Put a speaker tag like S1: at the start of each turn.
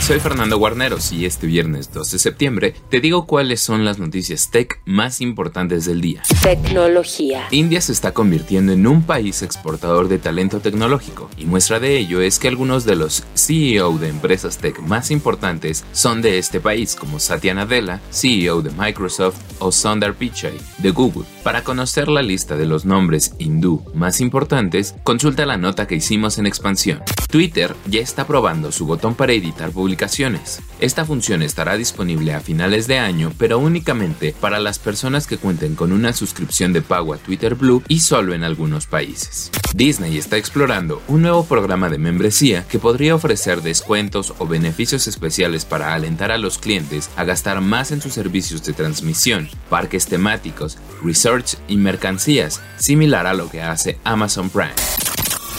S1: Soy Fernando Guarneros y este viernes 2 de septiembre te digo cuáles son las noticias tech más importantes del día.
S2: Tecnología.
S1: India se está convirtiendo en un país exportador de talento tecnológico y muestra de ello es que algunos de los CEO de empresas tech más importantes son de este país como Satya Nadella, CEO de Microsoft o Sundar Pichai de Google. Para conocer la lista de los nombres hindú más importantes, consulta la nota que hicimos en expansión. Twitter ya está probando su botón para editar publicaciones. Esta función estará disponible a finales de año, pero únicamente para las personas que cuenten con una suscripción de pago a Twitter Blue y solo en algunos países. Disney está explorando un nuevo programa de membresía que podría ofrecer descuentos o beneficios especiales para alentar a los clientes a gastar más en sus servicios de transmisión, parques temáticos, research y mercancías, similar a lo que hace Amazon Prime.